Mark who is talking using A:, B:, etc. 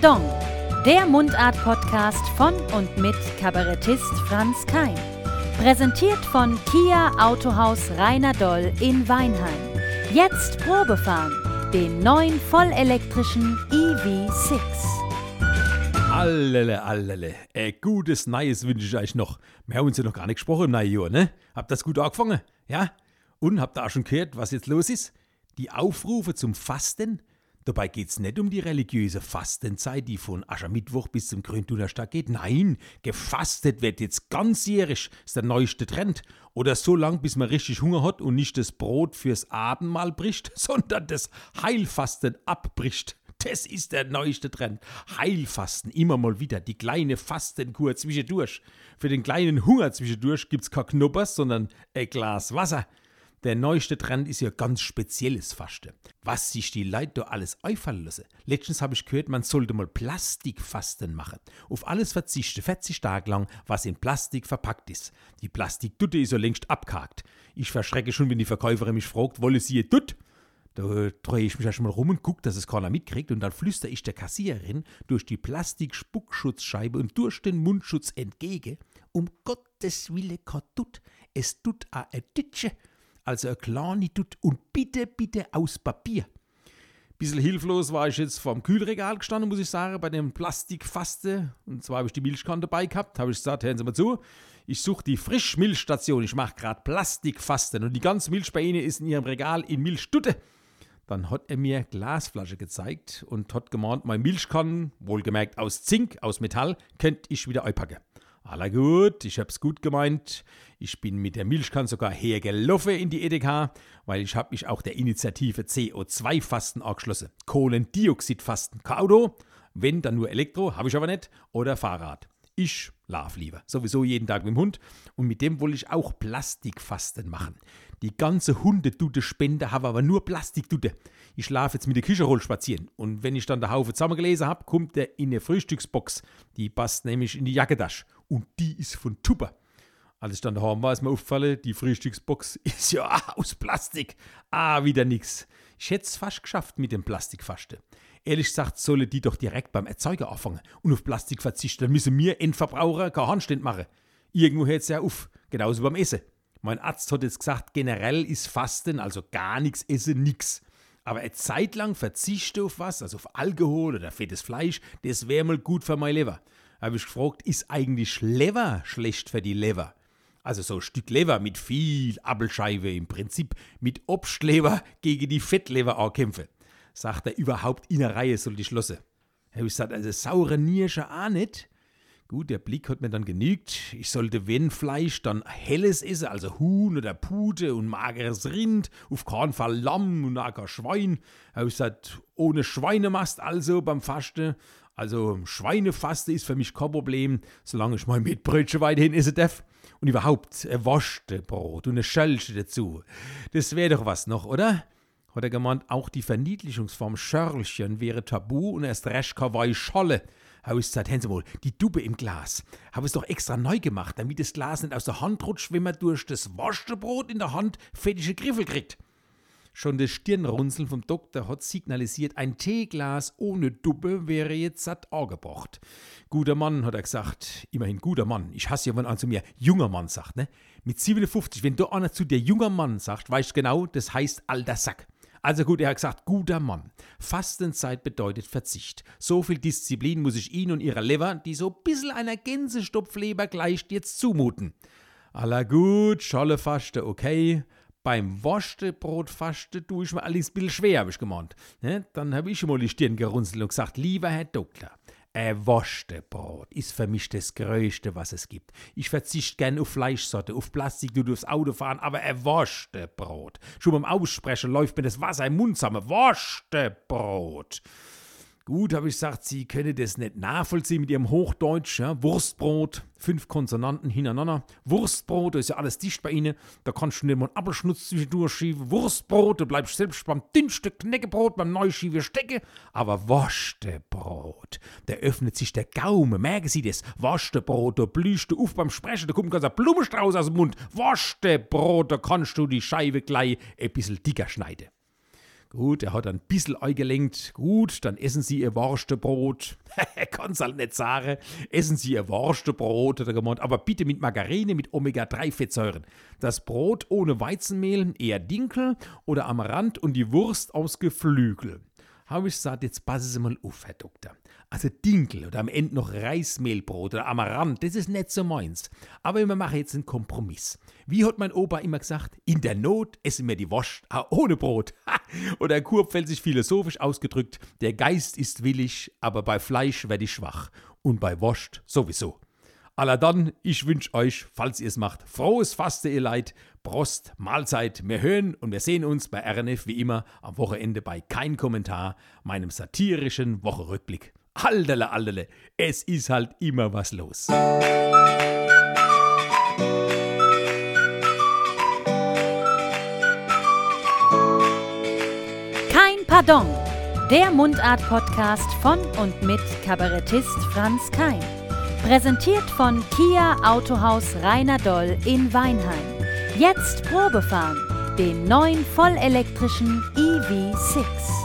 A: Pardon, der Mundart-Podcast von und mit Kabarettist Franz Kein. Präsentiert von Kia Autohaus Rheinerdol in Weinheim. Jetzt Probefahren, den neuen vollelektrischen EV6.
B: Allele, allele. Ein gutes Neues wünsche ich euch noch. Wir haben uns ja noch gar nicht gesprochen im neuen Jahr, ne? Habt das gut angefangen? Ja? Und habt ihr auch schon gehört, was jetzt los ist? Die Aufrufe zum Fasten? Dabei geht's nicht um die religiöse Fastenzeit, die von Aschermittwoch bis zum Gründonnerstag geht. Nein, gefastet wird jetzt ganzjährig, ist der neueste Trend. Oder so lang, bis man richtig Hunger hat und nicht das Brot fürs Abendmahl bricht, sondern das Heilfasten abbricht. Das ist der neueste Trend. Heilfasten, immer mal wieder. Die kleine Fastenkur zwischendurch. Für den kleinen Hunger zwischendurch gibt's kein Knuppers, sondern ein Glas Wasser. Der neueste Trend ist ja ganz spezielles Fasten. Was sich die Leute da alles einfallen lassen. Letztens habe ich gehört, man sollte mal Plastikfasten machen. Auf alles verzichten, 40 Tage lang, was in Plastik verpackt ist. Die Plastikdutte ist ja längst abgehakt. Ich verschrecke schon, wenn die Verkäuferin mich fragt, wolle sie ihr Dutt? Da drehe ich mich ja schon mal rum und gucke, dass es keiner mitkriegt und dann flüstere ich der Kassiererin durch die Plastikspuckschutzscheibe und durch den Mundschutz entgegen. Um Gottes Wille, kein Dutt. Es tut a Ditsche also ein kleine tut und bitte, bitte aus Papier. Bisschen hilflos war ich jetzt vorm Kühlregal gestanden, muss ich sagen, bei dem Plastikfaste. Und zwar habe ich die Milchkanne dabei gehabt. Habe ich gesagt, hören Sie mal zu, ich suche die Frischmilchstation. Ich mache gerade Plastikfasten und die ganze Milch bei Ihnen ist in Ihrem Regal in Milchstutte. Dann hat er mir Glasflasche gezeigt und hat gemeint, meine Milchkannen, wohlgemerkt aus Zink, aus Metall, könnte ich wieder einpacken. Aller gut, ich hab's gut gemeint. Ich bin mit der Milchkanne sogar hergelaufen in die Edeka, weil ich hab mich auch der Initiative CO2-Fasten angeschlossen. Kohlendioxidfasten. Kein Auto, wenn dann nur Elektro, habe ich aber nicht, oder Fahrrad. Ich lauf lieber. Sowieso jeden Tag mit dem Hund. Und mit dem wollte ich auch Plastikfasten machen. Die ganze Hundedute Spende habe aber nur Plastikdute. Ich schlafe jetzt mit der Kücherolle spazieren. Und wenn ich dann der Haufe zusammengelesen habe, kommt der in eine Frühstücksbox. Die passt nämlich in die Jacketasche. Und die ist von Tupper. Als ich dann daheim war, ist mir aufgefallen, die Frühstücksbox ist ja aus Plastik. Ah, wieder nix. Ich hätte es fast geschafft mit dem Plastikfasten. Ehrlich gesagt, solle die doch direkt beim Erzeuger anfangen und auf Plastik verzichten. Dann müssen wir Endverbraucher keinen Handstand machen. Irgendwo hört es ja auf. Genauso beim Essen. Mein Arzt hat jetzt gesagt, generell ist Fasten, also gar nichts essen, nix. Aber eine Zeit lang verzichte auf was, also auf Alkohol oder fettes Fleisch, das wäre mal gut für mein Leber. Habe ich gefragt, ist eigentlich Lever schlecht für die Lever? Also so ein Stück Lever mit viel Appelscheibe im Prinzip mit Obstleber gegen die Fettleber ankämpfen. Sagt er, überhaupt in der Reihe soll die schlossen. Habe ich gesagt, also saure Niersche auch nicht. Gut, der Blick hat mir dann genügt. Ich sollte, wenn Fleisch, dann helles essen, also Huhn oder Pute und mageres Rind, auf keinen Fall Lamm und kein Schwein. Habe ich gesagt, ohne Schweinemast also beim Fasten. Also Schweinefaste ist für mich kein Problem, solange ich mein Mitbrötchen weiterhin essen darf. Und überhaupt ein Brot und eine Schölche dazu. Das wäre doch was noch, oder? Hat er gemeint, auch die Verniedlichungsform Schörlchen wäre tabu und erst recht keine Scholle. Habe ich Sie mal, die Dube im Glas. Habe es doch extra neu gemacht, damit das Glas nicht aus der Hand rutscht, wenn man durch das Waschbrot in der Hand fettige Griffel kriegt. Schon das Stirnrunzeln vom Doktor hat signalisiert, ein Teeglas ohne Dubbe wäre jetzt satt angebracht. Guter Mann, hat er gesagt. Immerhin guter Mann. Ich hasse ja, wenn einer zu mir junger Mann sagt, ne? Mit 57, wenn da einer zu dir junger Mann sagt, weißt genau, das heißt alter Sack. Also gut, er hat gesagt, guter Mann. Fastenzeit bedeutet Verzicht. So viel Disziplin muss ich Ihnen und Ihrer Lever, die so bissl einer Gänsestopfleber gleicht, jetzt zumuten. Aller gut, Scholle faste, okay. Beim Wurstebrotfaste tue ich mir alles ein bisschen schwer, habe ich gemeint. Ne? Dann habe ich mal die Stirn gerunzelt und gesagt, lieber Herr Doktor, ein Wurstebrot ist für mich das Größte, was es gibt. Ich verzichte gern auf Fleischsorte, auf Plastik, du durchs Auto fahren, aber ein Wurstebrot. Schon beim Aussprechen läuft mir das Wasser im Mund zusammen. Wurstebrot. Gut, habe ich gesagt, Sie können das nicht nachvollziehen mit Ihrem Hochdeutsch. Ja? Wurstbrot, fünf Konsonanten hintereinander. Wurstbrot, da ist ja alles dicht bei Ihnen. Da kannst du nicht mal einen Appelschnutz zwischendurch schieben. Wurstbrot, du bleibst selbst beim dünnsten Knäckebrot, beim Neuschiebe stecken. Aber Wurstebrot, da öffnet sich der Gaumen. Merken Sie das? Wurstebrot, da blühst du auf beim Sprechen, da kommt ein Blumenstrauß aus dem Mund. Wurstebrot, da kannst du die Scheibe gleich ein bisschen dicker schneiden. Gut, er hat ein bisschen eingelenkt. Gut, dann essen Sie Ihr Wurstebrot. Kann's halt nicht sagen. Essen Sie Ihr Wurstebrot, hat er gemeint. Aber bitte mit Margarine, mit Omega-3-Fettsäuren. Das Brot ohne Weizenmehl, eher Dinkel oder Amaranth und die Wurst aus Geflügel. Habe ich gesagt, jetzt passen Sie mal auf, Herr Doktor. Also Dinkel oder am Ende noch Reismehlbrot oder Amaranth, das ist nicht so meins. Aber wir machen jetzt einen Kompromiss. Wie hat mein Opa immer gesagt, in der Not essen wir die Wurst ohne Brot. oder kurpfälzig philosophisch ausgedrückt, der Geist ist willig, aber bei Fleisch werde ich schwach. Und bei Wurst sowieso. Aller dann, ich wünsche euch, falls ihr es macht, frohes Faste, ihr Leid, Prost, Mahlzeit, wir hören und wir sehen uns bei RNF wie immer am Wochenende bei Kein Kommentar, meinem satirischen Wochenrückblick. Aldele, aldele, es ist halt immer was los.
A: Kein Pardon. Der Mundart-Podcast von und mit Kabarettist Franz Kein. Präsentiert von Kia Autohaus Rheinerdol in Weinheim. Jetzt Probefahren. Den neuen vollelektrischen EV6.